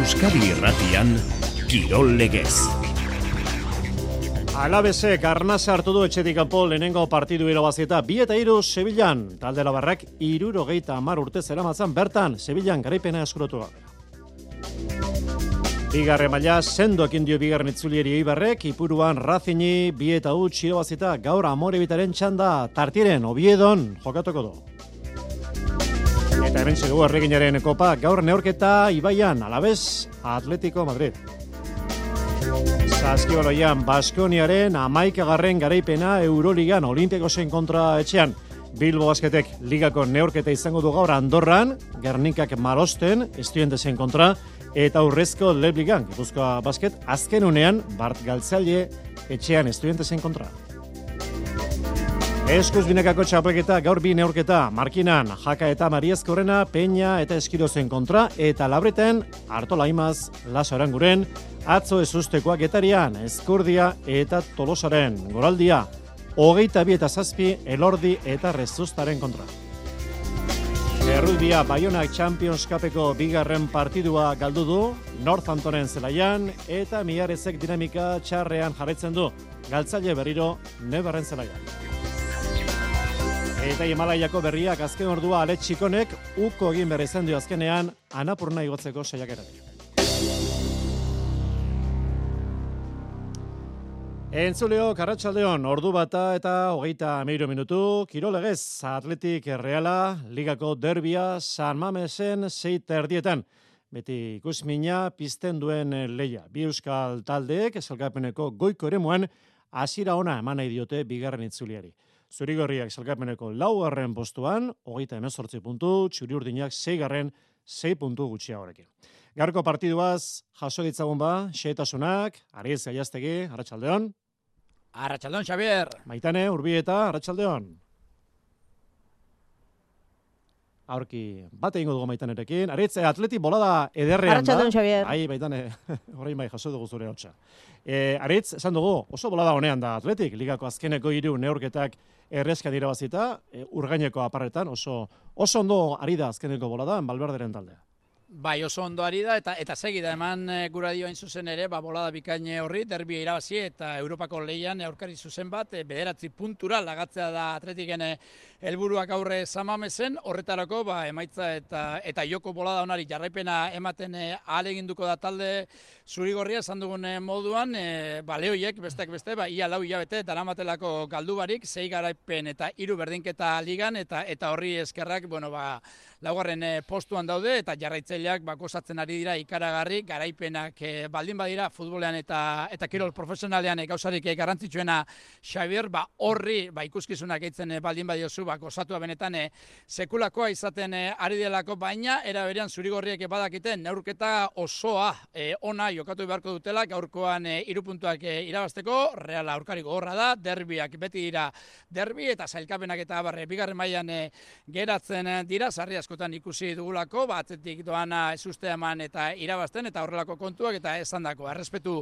Euskadi Irratian Kirol Legez. Alabesek arnaz hartu du etxetik kanpo lehenengo partidu irabazieta bi eta iru Sevillan. Talde labarrak iruro geita amar urte zeramatzan bertan Sevillan garaipena eskurotu Bigarre maila sendoekin dio bigarren itzulieri Ibarrek, ipuruan Razini bi eta u txirobazita gaur amore bitaren txanda tartiren obiedon jokatuko du. Eta hemen txegu erreginaren kopa gaur neorketa Ibaian alabez Atletico Madrid. Zaskibaloian Baskoniaren amaikagarren garaipena Euroligan Olimpiakosen kontra etxean. Bilbo Basketek ligako neorketa izango du gaur Andorran, Gernikak Marosten, estudiantesen kontra, eta urrezko lebligan, Gipuzkoa basket, azken unean, Bart Galtzaile etxean estudiantesen kontra. Eskuz binekako txapelketa, gaur bi neurketa, Markinan, Jaka eta Mariezkorrena, Peña eta Eskirozen kontra, eta Labreten, Artola Imaz, Laso Aranguren, Atzo Ezusteko Getarian, Eskurdia eta Tolosaren, Goraldia, Hogeita bi eta Zazpi, Elordi eta Rezustaren kontra. Errubia Bayonak Champions Cupeko bigarren partidua galdu du, Northamptonen zelaian, eta miarezek dinamika txarrean jarretzen du, galtzaile berriro neberren zelaian. Eta Himalaiako berriak azken ordua aletxikonek uko egin berri zendu azkenean anapurna igotzeko saiakeratik. Entzuleo, Karratxaldeon, ordu bata eta hogeita meiro minutu, Kirolegez, Atletik Reala, Ligako Derbia, San Mamesen, zeita erdietan. Beti ikusmina pizten duen leia. Bi euskal taldeek, esalkapeneko goiko ere muen, asira ona eman nahi diote bigarren itzuliari. Zurigorriak esalkapeneko lau garren postuan, hogeita emezortzi puntu, txuri urdinak zeigarren, zei puntu gutxia horrekin. Garko partiduaz, jaso ditzagun ba, xeetasunak, ariz gaiaztegi, Arratxaldeon. Arratxaldeon, Xavier. Maitane, urbieta, Arratxaldeon. Aurki, bat egingo dugu maitanerekin. Aritz, eh, atleti bolada ederrean da. Arratxaldeon, Xavier. Ai, baitane, horrein bai, jaso dugu zure hotxa. E, Aritz, esan dugu, oso bolada honean da atletik, ligako azkeneko hiru neurketak errezka dira bazita, e, urgaineko aparretan, oso, oso ondo ari da azkeneko bolada, balberderen taldea. Bai, oso ondo ari da, eta eta segi da eman e, gura dio zuzen ere, ba, bolada bikaine horri, derbia irabazi eta Europako leian aurkari zuzen bat, e, bederatzi puntura lagatzea da atletiken e, helburuak aurre zamamezen, horretarako ba, emaitza eta eta joko bolada onari jarraipena ematen e, aleginduko da talde zurigorria esan dugun e, moduan, e, ba, lehoiek besteak beste, ba, ia lau hilabete daramatelako galdu barik, zei garaipen eta hiru berdinketa ligan, eta eta horri eskerrak, bueno, ba, laugarren e, postuan daude, eta jarraitzaileak bakosatzen ari dira ikaragarri, garaipenak e, baldin badira futbolean eta eta kirol profesionalean e, gauzarik e, garrantzitsuena Xavier, ba, horri ba, ikuskizunak eitzen e, baldin badiozu, ba, gozatua benetan e, sekulakoa izaten e, ari delako, baina era berean zurigorriek badakiten neurketa osoa e, ona jokatu beharko dutela, gaurkoan e, irupuntuak e, irabazteko, reala aurkari gogorra da, derbiak beti dira derbi eta zailkapenak eta barre bigarren mailan e, geratzen dira, sarri askotan ikusi dugulako, batzetik doana ez eman eta irabazten eta horrelako kontuak eta esan dako, errespetu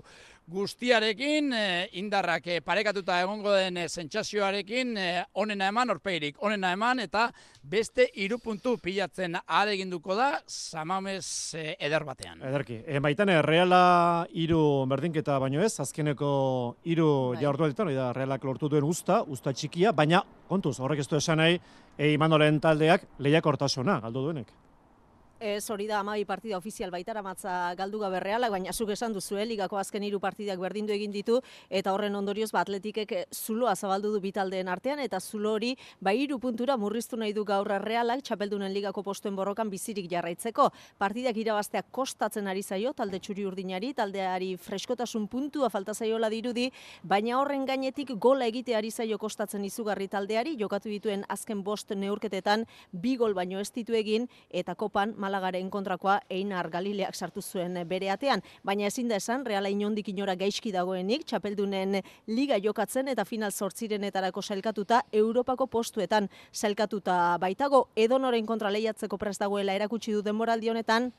guztiarekin, e, indarrak e, parekatuta egongo den e, sentsazioarekin onena eman, orpeirik onena eman eta beste irupuntu pilatzen adeginduko da, samamez eder batean. Ederki, e, baitane, reala iru berdinketa baino ez, azkeneko iru bai. jaurtu ditan, da, realak lortu duen usta, usta txikia, baina, kontuz, horrek ez du esan nahi, e, imanoren taldeak lehiak hortasuna, galdu duenek. Ez hori da amabi partida ofizial baitara matza galdu gabe realak, baina zuk esan duzu, eh, ligako azken hiru partidak berdindu egin ditu, eta horren ondorioz ba atletikek zuloa zabaldu du bitaldeen artean, eta zulo hori ba hiru puntura murriztu nahi du gaurra realak, txapeldunen ligako postuen borrokan bizirik jarraitzeko. Partidak irabazteak kostatzen ari zaio, talde txuri urdinari, taldeari freskotasun puntua falta zaiola dirudi, baina horren gainetik gola egite ari zaio kostatzen izugarri taldeari, jokatu dituen azken bost neurketetan, bi gol baino ez ditu egin, eta kopan Malagaren kontrakoa Einar Galileak sartu zuen bere atean, baina ezin da esan Reala inondik inora gaizki dagoenik, txapeldunen liga jokatzen eta final zortzirenetarako sailkatuta Europako postuetan sailkatuta baitago. Edonoren kontra lehiatzeko prest dagoela erakutsi du denboraldi honetan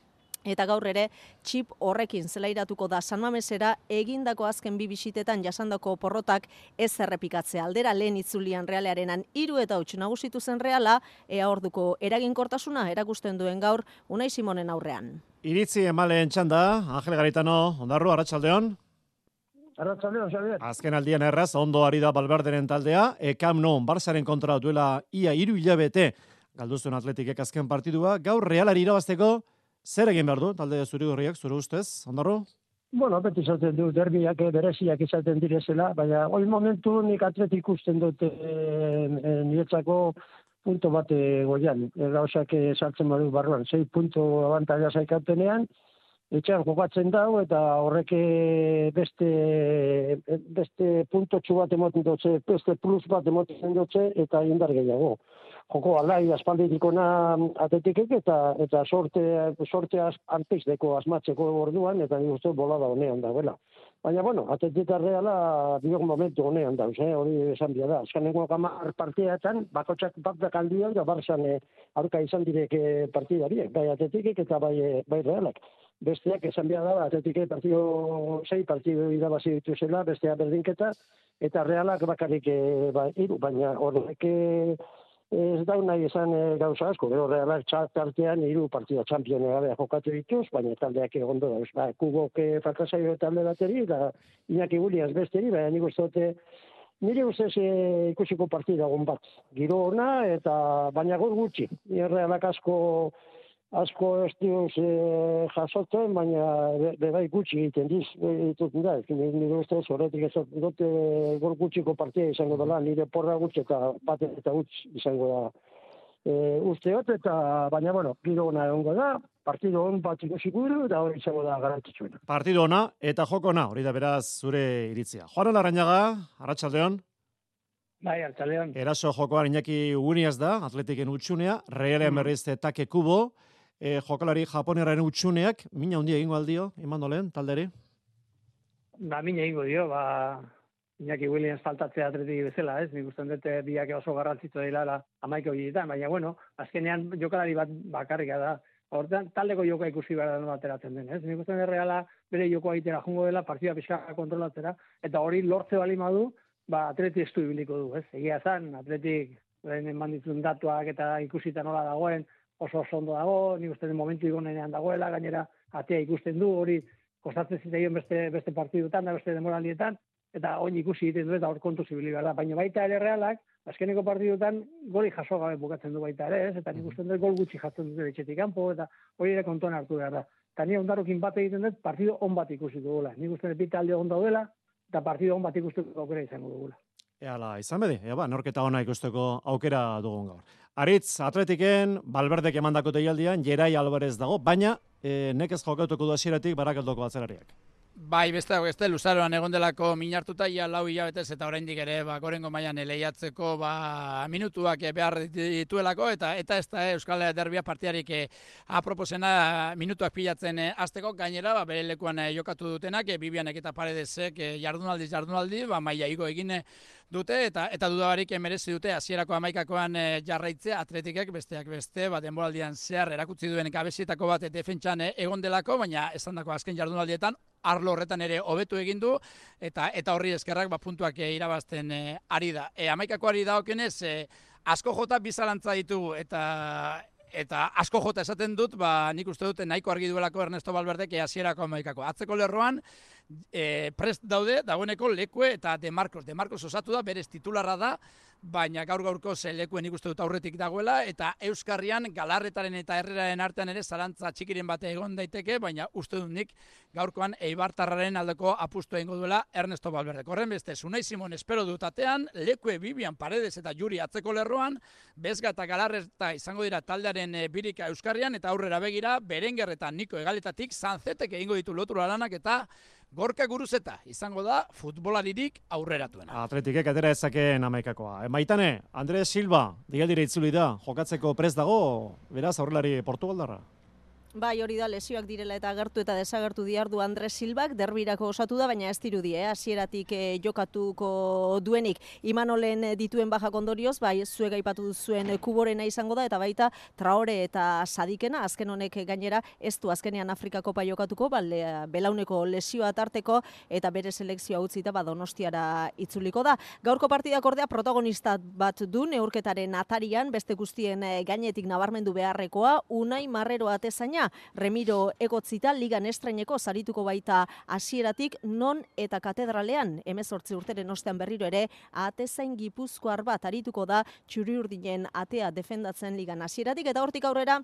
Eta gaur ere, txip horrekin zelairatuko da San Mamesera egindako azken bi bisitetan jasandako porrotak ez errepikatzea aldera lehen itzulian realearenan hiru eta huts nagusitu zen reala, ea orduko eraginkortasuna erakusten duen gaur Unai Simonen aurrean. Iritzi emaleen txanda, Angel Garitano, ondarru, Arratxaldeon. Arratxaldeon, Xavier. Azken aldian erraz, ondo ari da Balberderen taldea, ekam non, Barzaren kontra duela ia iru hilabete, galduzun atletikek azken partidua, gaur realari irabazteko, Zer egin behar du, talde zuri gorriak, zure ustez, ondarro? Bueno, beti izaten du, derbiak bereziak izaten direzela, baina hori momentu nik atletik ikusten dute e, e, niretzako punto bate goian. Gauzak sartzen badu barruan, zei punto abantaia zaikatenean, etxean jokatzen dau, eta horrek beste, beste punto bat emoten dutze, beste plus bat emoten dutze, eta indar gehiago joko alai aspaldikona atetikek eta eta sorte sorte arpisteko asmatzeko orduan eta ni uste bolada honean dagoela. Baina bueno, atetika reala biok momentu honean da, eh, hori esan bia da. Azkeneko kamar partideetan bakotsak bat da kaldia da Barsan eh, aurka izan direk eh, partidari, bai atetikek eta bai eh, bai realak. Besteak esan bia da atetikek partido 6 partido irabazi dituzela, bestea berdinketa eta realak bakarrik eh, ba, iru, baina horrek ez da nahi esan e, gauza asko, gero realak txartartean hiru partida txampione gabe jokatu dituz, baina taldeak egon da, ba, kubok e, faltasaio talde bateri, da inaki guliaz besteri, baina nik uste nire ustez e, ikusiko partida egon bat. Giro ona, eta baina gor gutxi, realak asko, asko ez diuz e, jasotzen, baina bebai gutxi egiten diz, egiten da, nire uste ez horretik ez dute gor gutxiko partia izango dela, nire porra gutxi eta bat eta gutxi izango da e, usteot, eta baina, bueno, giro ona egongo da, partido on bat ikusiko eta hori izango da garantitzuena. Partido ona eta joko ona, hori da beraz zure iritzia. Juan Larrañaga, Arratsaldeon. Bai. Eraso jokoan Iñaki Uguniaz da, Atletiken utxunea, Realen mm. berriz take kubo, e, jokalari japoneraren utxuneak, mina handia egingo aldio, iman dolen, talderi? Ba, mina egingo dio, ba, Iñaki Williams faltatzea atretik bezala, ez? Nik usten dute biak oso garrantzitzu dela la amaiko horietan, baina bueno, azkenean jokalari bat bakarrika da. Hortan, taldeko joka ikusi behar da ateratzen den, ez? Nik usten reala bere joko egitera jungo dela, partida pixka kontrolatzera, eta hori lortze bali madu, ba, atleti estu ibiliko du, ez? Egia zan, atletik, eman datuak eta ikusita nola dagoen, oso oso ondo dago, ni uste den momentu igonenean dagoela, gainera atea ikusten du, hori kostatzen zitzaion beste, beste partidutan, da beste demoralietan, eta oin ikusi egiten du eta hor kontu zibili da. Baina baita ere realak, azkeneko partidutan goli jaso gabe bukatzen du baita ere, ez? eta nik uste dut gol gutxi jatzen dute etxetik kanpo, eta hori ere kontuan hartu behar da. Eta ni ondarokin bat egiten dut, partidu on bat ikusi dugula. Nik uste dut bita alde on daudela, eta partidu on bat ikustu aukera izango dugula. Eala, izan bedi, ea ba, norketa ona ikusteko aukera dugun gaur. Aritz, atletiken, balberdek emandako teialdian, Jerai Alvarez dago, baina e, nekez jokatuko du hasieratik barakaldoko batzerariak. Bai, beste beste luzaroan egon delako minartuta ja lau hilabetez eta oraindik ere ba gorengo mailan eleiatzeko ba minutuak behar dituelako eta eta ez da Euskal Derbia partiarik eh, aproposena minutuak pilatzen eh, hasteko. Gainera ba bere lekuan eh, jokatu dutenak Bibianek eta Paredesek jardunaldi jardunaldi ba maila igo egin dute eta eta dudabarik merezi dute hasierako amaikakoan jarraitzea. Atletikek besteak beste ba denboraldian zehar erakutsi duen gabesietako bat defentsan egon delako baina esandako azken jardunaldietan arlo horretan ere hobetu egin du eta eta horri eskerrak ba puntuak e, irabazten e, ari da. E, amaikako ari da okenez, e, asko jota bizalantza ditugu eta eta asko jota esaten dut, ba, nik uste dute nahiko argi duelako Ernesto Balberdek hasierako amaikako. Atzeko lerroan, e, prest daude, dagoeneko lekue eta De Marcos. De Marcos osatu da, berez titularra da, baina gaur gaurko zelekuen ikuste dut aurretik dagoela, eta Euskarrian galarretaren eta herreraren artean ere zarantza txikiren bate egon daiteke, baina uste dut nik gaurkoan eibartarraren aldeko apustu egingo duela Ernesto Balberde. Korren beste, Sunai Simon espero dut atean, lekue Bibian Paredes eta Juri atzeko lerroan, bezga eta galarreta izango dira taldearen e, birika Euskarrian, eta aurrera begira, berengerretan niko egaletatik, zanzetek egingo ditu lotura lanak eta Gorka guruzeta, izango da, futbolaririk aurreratuena. Atletikek atera ezakeen amaikakoa. Maitane, Andres Silva, digaldire itzuli da, jokatzeko prez dago, beraz, aurrelari Portugaldarra? Bai, hori da lesioak direla eta agertu eta desagertu diardu Andres Silbak, derbirako osatu da, baina ez dirudi, eh? hasieratik eh, jokatuko duenik. Imanolen dituen baja ondorioz, bai, zuega ipatu zuen kuborena izango da, eta baita traore eta sadikena, azken honek gainera, ez du azkenean Afrikako pa jokatuko, bale, belauneko lesioa tarteko, eta bere selekzioa utzita, ba, donostiara itzuliko da. Gaurko partidak ordea protagonista bat du, neurketaren atarian, beste guztien eh, gainetik nabarmendu beharrekoa, unai marrero atezaina, Remiro egotzita ligan estraineko zarituko baita hasieratik non eta katedralean. Emezortzi urteren ostean berriro ere atezain gipuzkoar bat arituko da txuri urdinen atea defendatzen ligan hasieratik. Eta hortik aurrera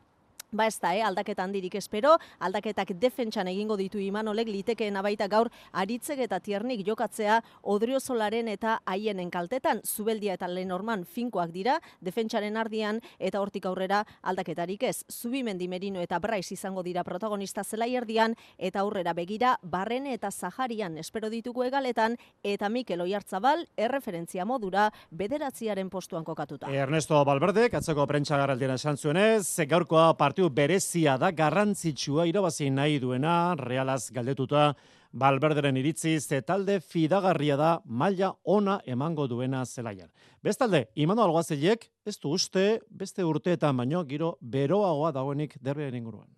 Ba ez da, eh? aldaketa handirik espero, aldaketak defentsan egingo ditu imanolek litekeen abaita gaur aritzek eta tiernik jokatzea odriozolaren eta haienen kaltetan, zubeldia eta lenorman finkoak dira, defentsaren ardian eta hortik aurrera aldaketarik ez. Zubimendi merino eta braiz izango dira protagonista zela erdian eta aurrera begira barrene eta zaharian espero ditugu egaletan eta Mikel Oiartzabal erreferentzia modura bederatziaren postuan kokatuta. Ernesto Balberde, katzeko prentsa garraldiena esan zuenez, gaurkoa part partiu berezia da garrantzitsua irabazi nahi duena realaz galdetuta Balberderen iritziz talde fidagarria da maila ona emango duena zelaian. Bestalde, Imano Alguazilek ez du uste beste urteetan baino giro beroagoa dagoenik derbearen inguruan.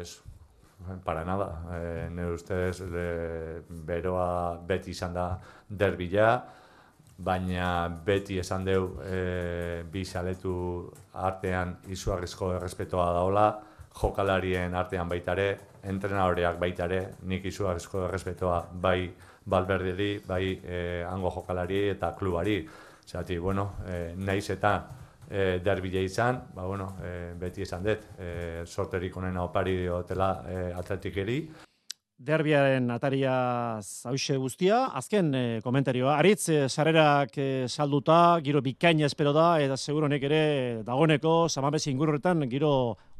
Ez, para nada. E, nire ustez beroa beti izan da derbila, baina beti esan deu e, bi saletu artean izugarrizko errespetoa daola, jokalarien artean baitare, entrenadoreak baitare, nik izugarrizko errespetoa bai balberderi, bai e, hango jokalari eta klubari. Zati, bueno, e, naiz eta e, derbile izan, ba, bueno, e, beti esan dut, e, sorterik onena opari diotela e, atletikeri, derbiaren ataria zauxe guztia. Azken e, komentarioa, aritz, e, sarrerak e, salduta, giro bikaina espero da, eta seguronek ere dagoneko, samabezi ingurretan, giro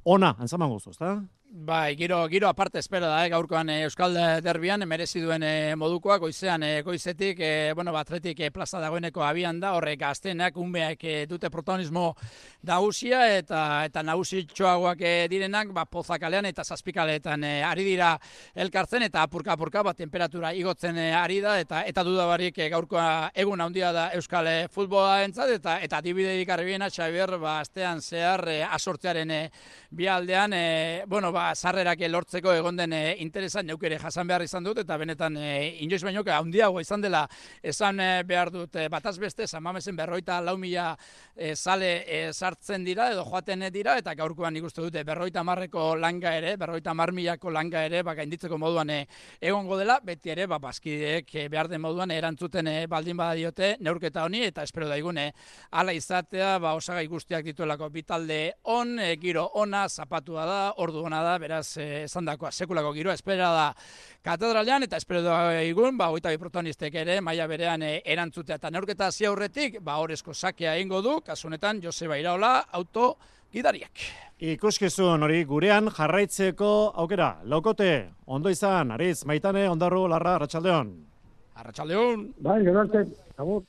ona, antzaman guztu, ezta? Bai, giro, giro aparte espero da, eh, gaurkoan eh, Euskal Derbian, merezi duen eh, modukoa, goizean, eh, goizetik, eh, bueno, batretik eh, plaza dagoeneko abian da, horrek gaztenak, unbeak eh, dute protagonismo nagusia eta eta nagusitxoagoak eh, direnak, ba, pozakalean eta zazpikaletan eh, ari dira elkartzen, eta apurka-apurka, ba, temperatura igotzen eh, ari da, eta eta dudabarik eh, gaurkoa egun handia da Euskal eh, futbola entzat, eta eta dibiderik arbiena, Xabier, ba, astean zehar, eh, asortzearen eh, bialdean, eh, bueno, ba, ba, sarrerak lortzeko egon den e, interesan neukere jasan behar izan dut, eta benetan e, inoiz baino handiago izan dela esan e, behar dut e, bataz beste, zamamezen berroita lau mila e, sale e, sartzen dira, edo joaten dira, eta gaurkoan ikustu dute berroita marreko langa ere, berroita marmilako langa ere, ba, gainditzeko moduan e, egongo dela, beti ere, ba, bazkideek e, behar den moduan erantzuten e, baldin bada diote, neurketa honi, eta espero daigune, ala izatea, ba, osagai guztiak dituelako. Bitalde on, e, giro ona, zapatua da, ordu ona da, beraz, eh, esan dakoa, sekulako giroa, espera da katedralean, eta espero da egun, ba, oita protagonistek ere, maia berean e, erantzutea, eta neurketa zi aurretik, ba, horrezko sakea ingo du, kasunetan, Joseba Iraola, auto gidariak. Ikuskizun hori gurean jarraitzeko aukera, laukote, ondo izan, ariz, maitane, ondarru, larra, arratsaldeon. Arratxaldeon. Bai, gerarte, agur.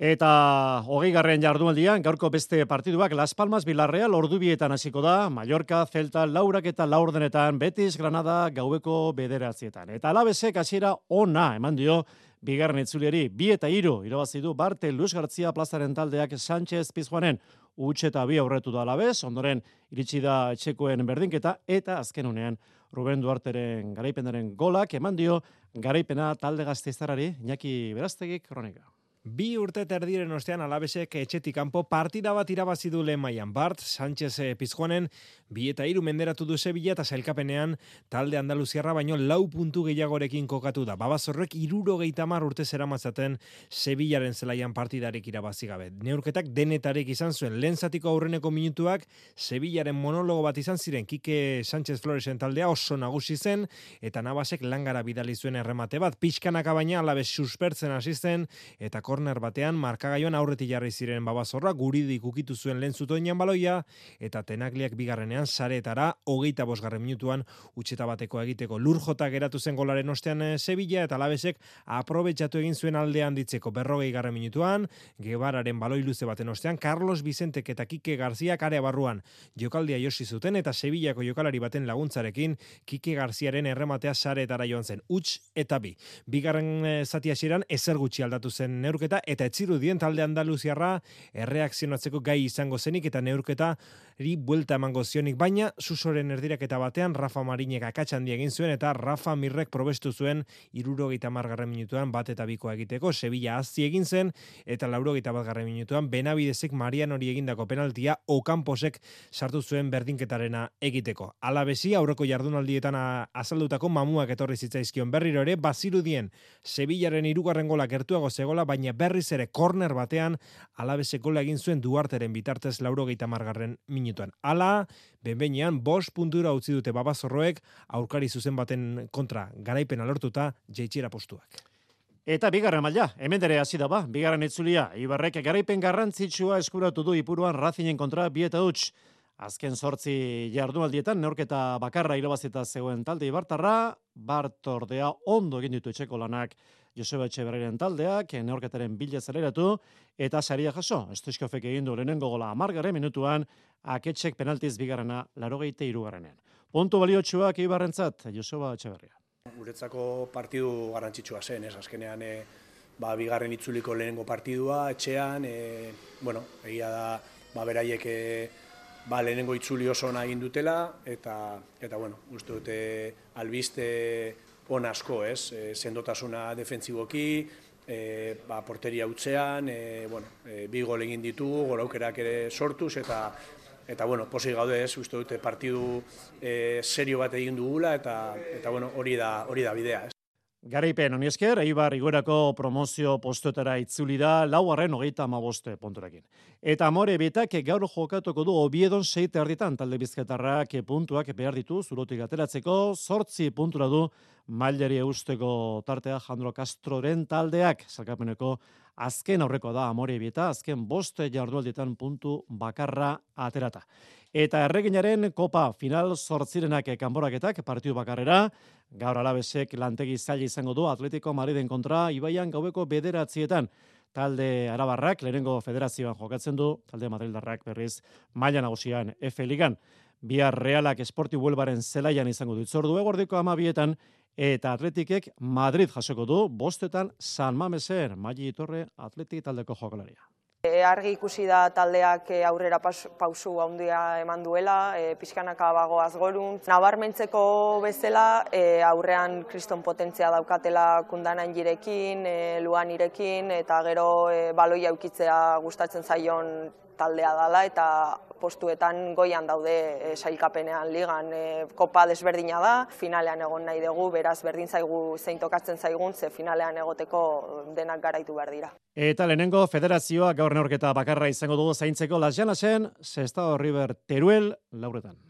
Eta hogei garren jardunaldian, gaurko beste partiduak Las Palmas Bilarreal ordubietan hasiko da, Mallorca, Celta, Laurak eta Laurdenetan, Betis, Granada, gaueko bederatzietan. Eta alabesek hasiera ona eman dio, bigarren itzulieri, bi eta iru, irabazi du Barte Luis Gartzia plazaren taldeak Sánchez Pizjuanen, utxe eta bi aurretu da alabez, ondoren iritsi da etxekoen berdinketa, eta azken unean Ruben Duarteren garaipenaren golak eman dio, garaipena talde gazteiztarari, Iñaki Beraztegik, kronika. Bi urte terdiren ostean alabesek etxetik kanpo partida bat irabazi du lehen. Bart, Sánchez e, Pizjuanen, bi eta iru menderatu du Sevilla eta sailkapenean talde Andaluziarra baino lau puntu gehiagorekin kokatu da. Babazorrek iruro geitamar urte zera matzaten Sevillaren zelaian partidarik irabazi gabe. Neurketak denetarek izan zuen lehen zatiko aurreneko minutuak Sevillaren monologo bat izan ziren Kike Sánchez Floresen taldea oso nagusi zen eta nabasek langara bidali zuen erremate bat. Pixkanaka baina alabes suspertzen hasi zen eta korner batean markagaioan aurreti jarri ziren babazorra guridik ukitu zuen lehen zutoinan baloia eta tenakliak bigarrenean saretara hogeita bosgarren minutuan utxeta bateko egiteko. Lurjota geratu zen golaren ostean eh, Sevilla eta labesek aprobetsatu egin zuen aldean ditzeko berrogei garren minutuan gebararen baloi luze baten ostean Carlos Vicentek eta Kike Garzia kare barruan. Jokaldia josi zuten eta Sevillako jokalari baten laguntzarekin Kike Garziaren errematea saretara joan zen uts eta bi. Bigarren eh, zati hasieran ezer gutxi aldatu zen neurketa eta etzirudien talde Andaluziarra erreakzionatzeko gai izango zenik eta neurketa ri buelta emango zionik, baina susoren erdiraketa batean Rafa Marinek akatsan egin zuen eta Rafa Mirrek probestu zuen irurogeita margarren minutuan bat eta bikoa egiteko, Sevilla azzi egin zen eta laurogeita bat garren minutuan Benabidezek Marian hori egindako penaltia Okamposek sartu zuen berdinketarena egiteko. Alabesi aurreko jardunaldietan azaldutako mamuak etorri zitzaizkion berriro ere, bazirudien Sevillaren irugarren gola gertuago zegola, baina berriz ere korner batean alabesek gola egin zuen duarteren bitartez laurogeita margarren minutuan minutuan. Ala, benbeinean, bos puntura utzi dute babazorroek, aurkari zuzen baten kontra garaipen alortuta jeitxera postuak. Eta bigarren maila, hemen dere hasi da ba, bigarren itzulia, Ibarrek garaipen garrantzitsua eskuratu du ipuruan razinen kontra bieta huts. Azken sortzi jardunaldietan, neorketa bakarra hilabazita zegoen talde Ibartarra, Bartordea ondo egin ditu etxeko lanak Joseba Etxeberriren taldeak, neorketaren bila zeleratu, eta saria jaso, Estoizkofek egin du lehenengo gola amargaren minutuan, aketxek penaltiz bigarrena larogeite irugarrenean. Pontu baliotxuak ibarrentzat, Joseba Etxeberria. Guretzako partidu garrantzitsua zen, ez azkenean e, ba, bigarren itzuliko lehenengo partidua, etxean, e, bueno, egia da, ba, beraiek e, ba, lehenengo itzuli oso egin dutela, eta, eta bueno, uste dute albiste on asko, ez, e, sendotasuna defentsiboki, e, ba, porteria utzean, e, bueno, e, bi gol egin ditugu, gol aukerak ere sortuz, eta eta bueno, posi gaude ez, uste dute partidu e, serio bat egin dugula eta eta bueno, hori da hori da bidea, ez. Garaipen honi esker, Eibar Igorako promozio postuetara itzuli da lauarren hogeita amaboste punturekin. Eta amore betak gaur jokatuko du obiedon seite erditan talde bizketarrak puntuak behar ditu zurotik ateratzeko, sortzi puntura du mailari eusteko tartea Jandro Castroren taldeak, salkapeneko azken aurreko da amore bieta, azken boste jardualdietan puntu bakarra aterata. Eta erreginaren kopa final sortzirenak kanboraketak partiu bakarrera, gaur alabesek lantegi zaila izango du Atletico Madriden kontra, ibaian gaueko bederatzietan. Talde Arabarrak, lehenengo federazioan jokatzen du, talde Madrildarrak berriz maila nagusian F Ligan. Bihar realak esporti huelbaren zelaian izango du. Itzordu egordiko amabietan, eta Atletikek Madrid jasoko du bostetan San Mamesen, Magi Torre Atletik taldeko jokalaria. E, argi ikusi da taldeak e, aurrera pausu handia eman duela, e, pixkanaka bago azgorun. Nabarmentzeko bezala, e, aurrean kriston potentzia daukatela kundanan jirekin, e, luan irekin, eta gero e, baloi aukitzea gustatzen zaion taldea dala eta postuetan goian daude e, sailkapenean ligan e, kopa desberdina da, finalean egon nahi dugu, beraz berdin zaigu zein tokatzen zaigun, ze finalean egoteko denak garaitu behar dira. Eta lehenengo federazioa gaur neorketa bakarra izango dugu zaintzeko Las Llanasen, Sestao River Teruel, lauretan.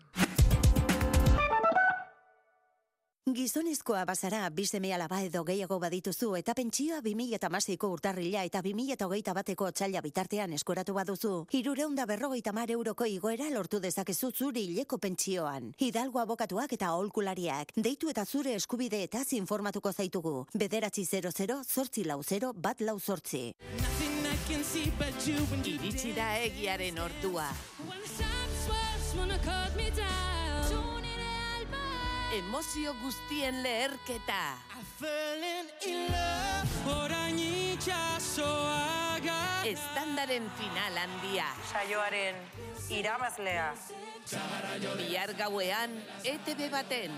Gizonezkoa bazara, bizeme alaba edo gehiago badituzu eta pentsioa 2008ko urtarrila eta 2008 bateko txaila bitartean eskoratu baduzu. Hirureunda berrogeita mar euroko igoera lortu dezakezu zuri hileko pentsioan. Hidalgo abokatuak eta aholkulariak. Deitu eta zure eskubide eta informatuko zaitugu. Bederatzi 00, zortzi lau 0, bat lau zortzi. Iritsi da egiaren ordua emozio guztien leherketa. Estandaren final handia. Saioaren irabazlea. Bihar gauean, ETV baten.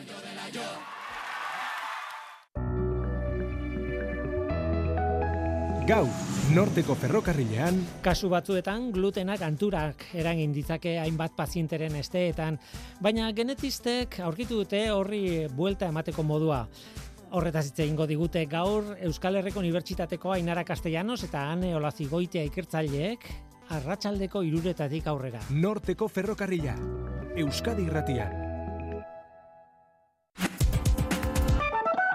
Gau, norteko ferrokarrilean. Kasu batzuetan glutenak anturak eragin ditzake hainbat pazienteren esteetan, baina genetistek aurkitu dute horri buelta emateko modua. Horretaz hitze ingo digute gaur Euskal Herriko Unibertsitateko Ainara Castellanos eta Ane Olazigoitea ikertzaileek arratsaldeko iruretatik aurrera. Norteko ferrokarrila, Euskadi irratian.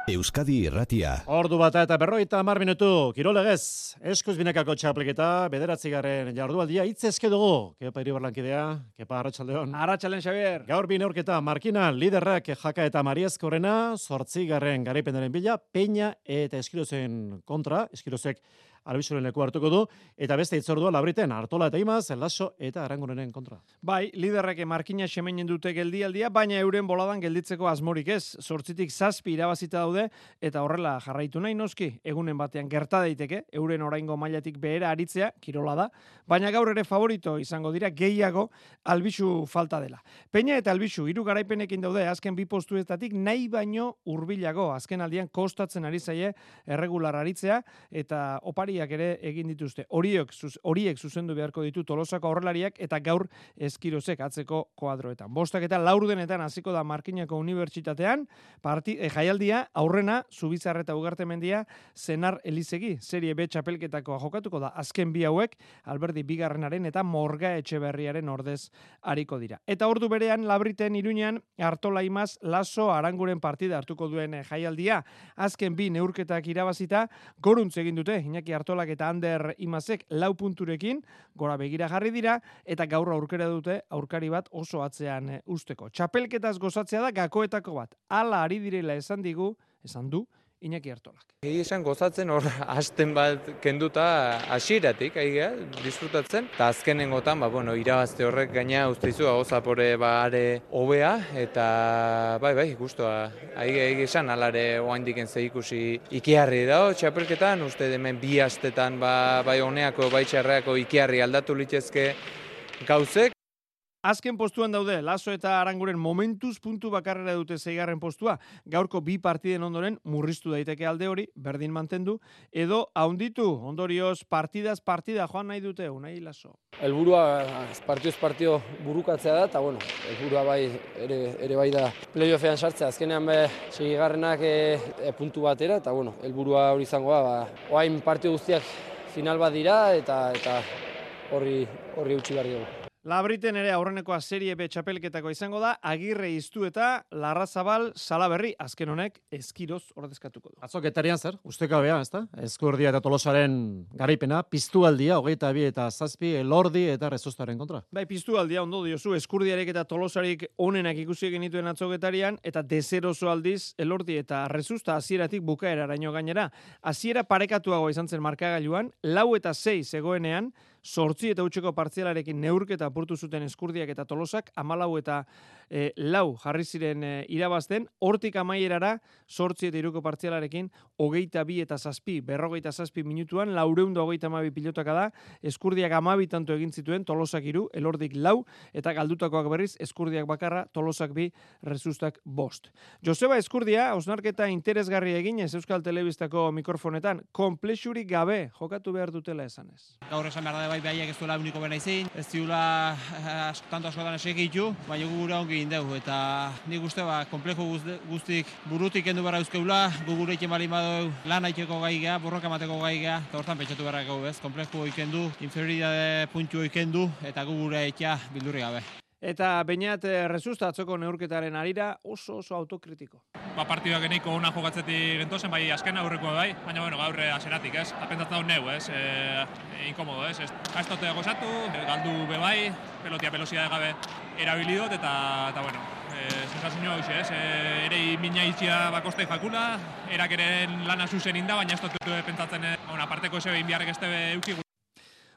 Euskadi Irratia. Ordu bata eta berroita mar minutu, kirolegez, eskuz binekako txapliketa, bederatzi garen jardualdia, hitz ezke dugu, kepa iribarlankidea, kepa arratsaldeon. Arratxalen, Xavier. Gaur bine aurketa, Markina, liderrak jaka eta mariezkorrena, sortzi garren garaipenaren bila, peña eta eskirozen kontra, eskirozek albizuren leku hartuko du, eta beste itzordua labriten, hartola eta imaz, laso eta arangonenen kontra. Bai, liderrek markina xemeinen dute geldialdia, baina euren boladan gelditzeko asmorik ez. Sortzitik zazpi irabazita daude, eta horrela jarraitu nahi noski, egunen batean gerta daiteke, euren oraingo mailatik behera aritzea, kirola da, baina gaur ere favorito izango dira gehiago albizu falta dela. Peña eta albizu, hiru garaipenekin daude, azken bi postuetatik nahi baino hurbilago, azken aldian kostatzen ari zaie erregular aritzea, eta opari ere egin dituzte. Horiek, zuz, horiek zuzendu beharko ditu tolosako aurrelariak eta gaur eskirozek atzeko koadroetan. Bostak eta laurdenetan hasiko da Markinako Unibertsitatean, parti, eh, jaialdia aurrena Zubizar eta Ugarte mendia Zenar Elizegi, serie B txapelketakoa jokatuko da azken bi hauek, Alberdi Bigarrenaren eta Morga Etxeberriaren ordez hariko dira. Eta ordu berean Labriten Iruñan Artola Imaz Laso Aranguren partida hartuko duen eh, jaialdia, azken bi neurketak irabazita, goruntz egin dute, Iñaki Artolak eta Ander Imazek lau punturekin, gora begira jarri dira, eta gaur aurkera dute aurkari bat oso atzean eh, usteko. Txapelketaz gozatzea da gakoetako bat. Hala ari direla esan digu, esan du, Iñaki Artolak. Egi esan gozatzen hor hasten bat kenduta hasieratik aiga disfrutatzen. Eta azkenengotan ba bueno irabazte horrek gaina usteizu gozapore ba are hobea eta bai bai gustoa aiga egi esan alare oraindiken ze ikusi ikiarri da txapelketan uste hemen bi astetan ba bai honeako bai txarreako ikiarri aldatu litezke gauzek Azken postuan daude, Laso eta Aranguren momentuz puntu bakarrera dute zeigarren postua. Gaurko bi partiden ondoren murriztu daiteke alde hori, berdin mantendu, edo haunditu, ondorioz partidaz partida joan nahi dute, unai Laso. Elburua partioz partio burukatzea da, eta bueno, elburua bai ere, ere bai da playoffean sartzea. Azkenean be, segigarrenak e, e, puntu batera, eta bueno, elburua hori izango da, ba, oain partio guztiak final bat dira, eta eta horri horri utzi behar dugu. Labriten ere aurrenekoa serie B txapelketako izango da, agirre iztu eta Larrazabal Salaberri azken honek eskiroz ordezkatuko du. Atzok etarian zer, usteka bea, ezta? Eskurdia eta tolosaren garaipena, piztualdia, hogeita bi eta zazpi, elordi eta rezostaren kontra. Bai, piztualdia ondo diozu, eskurdiarek eta tolosarik onenak ikusi genituen atzoketarian, eta dezeroso aldiz, elordi eta rezusta hasieratik bukaera araño gainera. Hasiera parekatuago izan zen markagailuan, lau eta sei zegoenean, sortzi eta utxeko partzialarekin neurketa apurtu zuten eskurdiak eta tolosak, amalau eta e, lau jarri ziren e, irabazten, hortik amaierara sortzi eta iruko partzialarekin, hogeita bi eta zazpi, berrogeita zazpi minutuan, laureunda hogeita amabi pilotaka da, eskurdiak amabi tanto egin zituen, tolosak iru, elordik lau, eta galdutakoak berriz, eskurdiak bakarra, tolosak bi, rezustak bost. Joseba Eskurdia, osnarketa interesgarri egin ez Euskal Telebistako mikrofonetan, komplexurik gabe jokatu behar dutela esanez. Gaur esan behar da bai behaiek ez duela uniko bera izin, ez diula eh, tanto askotan esegitu, baina gugura ongi indegu, eta nik uste ba, komplejo guztik burutik endu behar euskeula, gugure iken bali badau lan haiteko gai geha, borroka mateko gai geha, eta hortan pentsatu behar gau ez, komplejo ikendu, inferioridade puntu ikendu, eta gugure ikia bildurri gabe. Eta bainat rezusta atzoko neurketaren arira oso oso autokritiko. Ba partidak geniko una jokatzetik gentozen, bai azken aurrekoa bai, baina bueno, gaur aseratik, ez? Apentatza hau neu, ez? E, inkomodo, ez? Ez, ez tote gozatu, galdu be bai, pelotia pelosia gabe erabilidot, eta, eta bueno, e, sensazio hoxe, ez? E, ere mina itxia bakostei jakula, erakeren lana zuzen inda, baina ez tote pentsatzen, bueno, aparteko eze behin biharrek ez tebe euki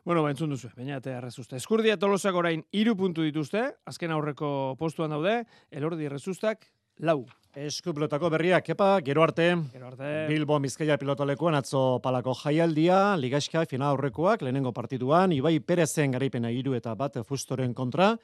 Bueno, ba, entzun duzu, baina eta errezusta. Eskurdia tolosak orain iru puntu dituzte, azken aurreko postuan daude, elordi errezustak, lau. Eskuplotako berriak, kepa, gero arte. Gero arte. Bilbo Bizkaia pilotolekuan atzo palako jaialdia, ligaska final aurrekoak, lehenengo partituan, Ibai Perezen garaipena iru eta bat fustoren kontra,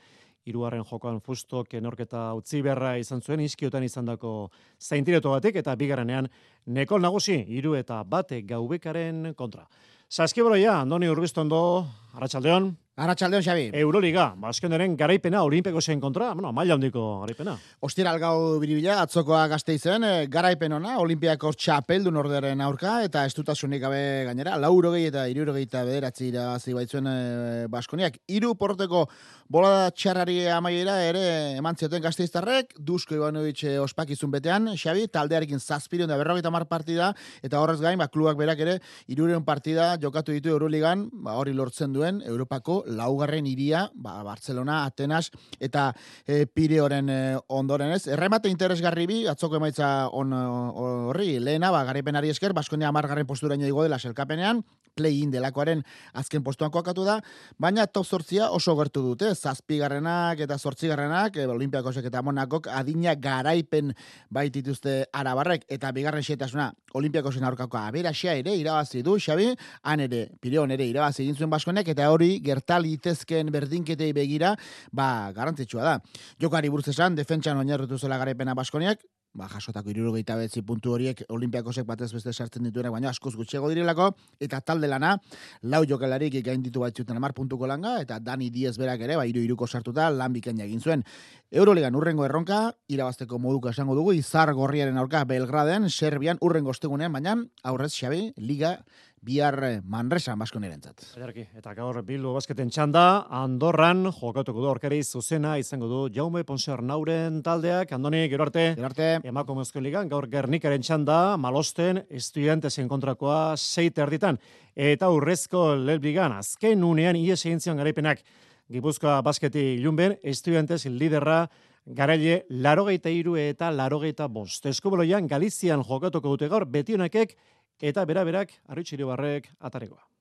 iruaren jokoan fusto kenorketa utzi berra izan zuen, iskiotan izan dako zaintireto batik, eta bigarrenean nekol nagusi, iru eta bate gaubekaren kontra. Saskiboloia, Andoni Urbiztondo, Arratxaldeon. Arratxaldeon, Xabi. Euroliga, bazkeneren garaipena olimpeko zen kontra, bueno, maila handiko garaipena. Ostira algau biribila, atzokoa gazte izen, eh, garaipen ona, olimpiako txapeldu norderen aurka, eta estutasunik gabe gainera, lauro gehi eta iruro gehi eta bederatzi irabazi baitzuen e, Baskoniak. Iru porteko bolada txarrari amaiera ere eman zioten gazteiztarrek, Dusko Ivanovic eh, ospakizun betean, Xabi, taldearekin zazpirion da berrogeita mar partida, eta horrez gain, ba, klubak berak ere, irureun partida jokatu ditu Euroligan, ba, hori lortzen duen, Europako laugarren iria, ba, Barcelona, Atenas, eta e, Pireoren e, ondoren ez. Erremate interesgarri bi, atzoko emaitza on horri, lehena, ba, garaipenari esker, Baskonia amargarren posturaino igo dela selkapenean, play-in delakoaren azken postuan kokatu da, baina top sortzia oso gertu dute, zazpigarrenak eta zortzigarrenak, e, olimpiakosek eta monakok adina garaipen baitituzte arabarrek, eta bigarren xetasuna olimpiakosen aurkako aberaxea ere irabazi du, Xabi, han ere, pireon ere irabazi egin zuen Baskonek, eta hori gertalitezken berdinketei begira, ba, garantzitsua da. Jokari buruz esan, defentsan oinarritu zela garaipena Baskoniak, ba, jasotako irurogeita betzi puntu horiek olimpiakosek batez beste sartzen dituena, baina askoz gutxego direlako, eta talde lana, lau jokelarik gain ditu batzuten amar puntuko langa, eta Dani Diez berak ere, ba, iru iruko sartuta, lan bikaina egin zuen. Euroligan urrengo erronka, irabazteko moduka esango dugu, izar gorriaren aurka Belgraden, Serbian urrengo ostegunean, baina aurrez Xabi, Liga bihar eh, Manresan basko nirentzat. Eta gaur Bilbo basketen txanda, Andorran jokatuko du aurkari zuzena izango du Jaume Ponser Nauren taldeak, Andoni, gero arte, gero arte. emako mozko ligan, gaur Gernikaren txanda, Malosten, estudiantesen kontrakoa seite erditan, eta urrezko lelbigan, azken unean ies egin garaipenak, Gipuzkoa basketi ilunben, estudiantes liderra, garaile, larogeita iru eta larogeita bost. Eskoboloian, Galizian jokatuko dute gaur, betionakek, eta bera-berak barrek atarekoa.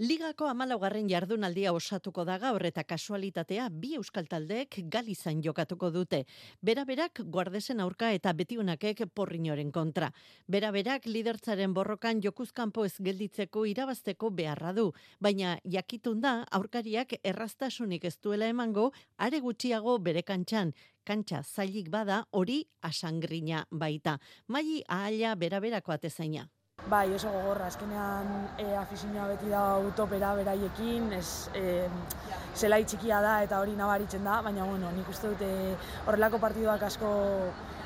Ligako amalaugarren jardunaldia osatuko da gaur eta kasualitatea bi euskal taldeek galizan jokatuko dute. Bera-berak guardesen aurka eta betionakek porrinoren kontra. Bera-berak lidertzaren borrokan jokuzkanpo ez gelditzeko irabazteko beharra du. Baina jakitun da aurkariak erraztasunik ez duela emango are gutxiago bere kantxan. Kantxa zailik bada hori asangrina baita. Mai ahalia bera-berako atezaina. Bai, oso gogorra, azkenean e, afizioa beti da utopera beraiekin, ez, e, zelai txikia da eta hori nabaritzen da, baina bueno, nik uste dute horrelako partiduak asko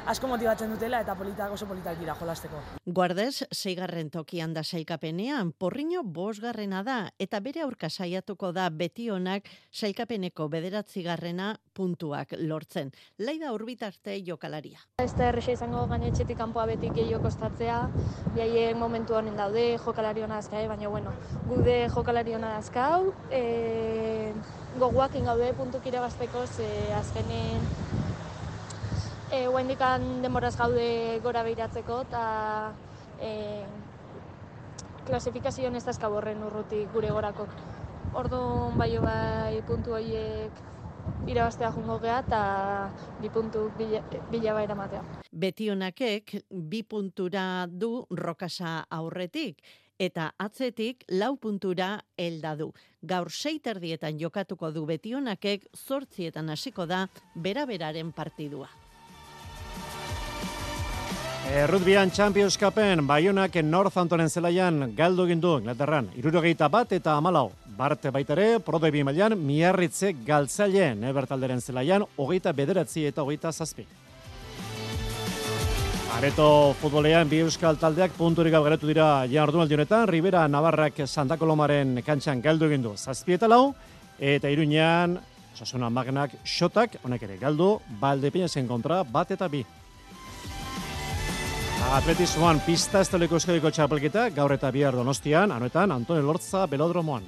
asko motibatzen dutela eta politak oso politak dira jolasteko. Guardes, seigarren tokian da sailkapenean, porriño bosgarrena da, eta bere aurka saiatuko da beti honak sailkapeneko bederatzigarrena puntuak lortzen. Laida urbitarte jokalaria. Ez da erresa izango gainetxetik kanpoa beti gehiago kostatzea, biaien momentu honen daude, jokalari hona azka, baina bueno, gude jokalari hona azkau, e, goguak ingaude puntuk irabazteko, ze azkenen e, uendikan demoraz gaude gora behiratzeko, eta e, klasifikazioan ez dazka borren urrutik gure gorako. Orduan bai bai puntu horiek irabaztea jungo geha eta bi puntu bila, bila baira matea. Betionakek bi puntura du rokasa aurretik eta atzetik lau puntura helda du. Gaur seiterdietan jokatuko du betionakek zortzietan hasiko da beraberaren partidua. Errutbian Champions Cupen, Bayonak Northamptonen zelaian galdu egin du Inglaterran. Irurogeita bat eta amalau. Barte baitere, prode bi mailan, miarritze galtzaile nebertalderen zelaian, hogeita bederatzi eta hogeita zazpi. Areto futbolean bi euskal taldeak punturik geretu dira ja ordunaldi honetan, Rivera Navarrak Santa Colomaren kantxan galdu egin du zazpi eta lau, eta iruñean, Osasuna Magnak xotak, honek ere galdu, balde zen kontra, bat eta bi. Atletismoan pista esteleko euskadiko txapelketa, gaur eta bihar donostian, anuetan, Antone Lortza, belodromoan.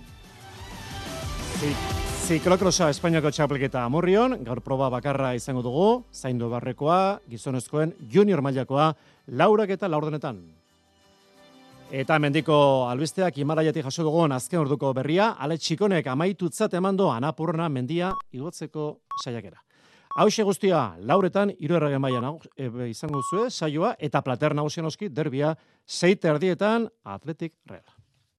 Ziklokrosa Espainiako txapelketa amurrion, gaur proba bakarra izango dugu, zaindu barrekoa, gizonezkoen junior mailakoa, laurak eta laurdenetan. Eta mendiko albisteak imaraiatik jaso dugun azken orduko berria, ale txikonek amaitutzat emando anapurna mendia igotzeko saiakera. Hau guztia, lauretan, iru erregen baian e, izango zuen, saioa, eta plater nagusian oski, derbia, zeite erdietan, atletik real.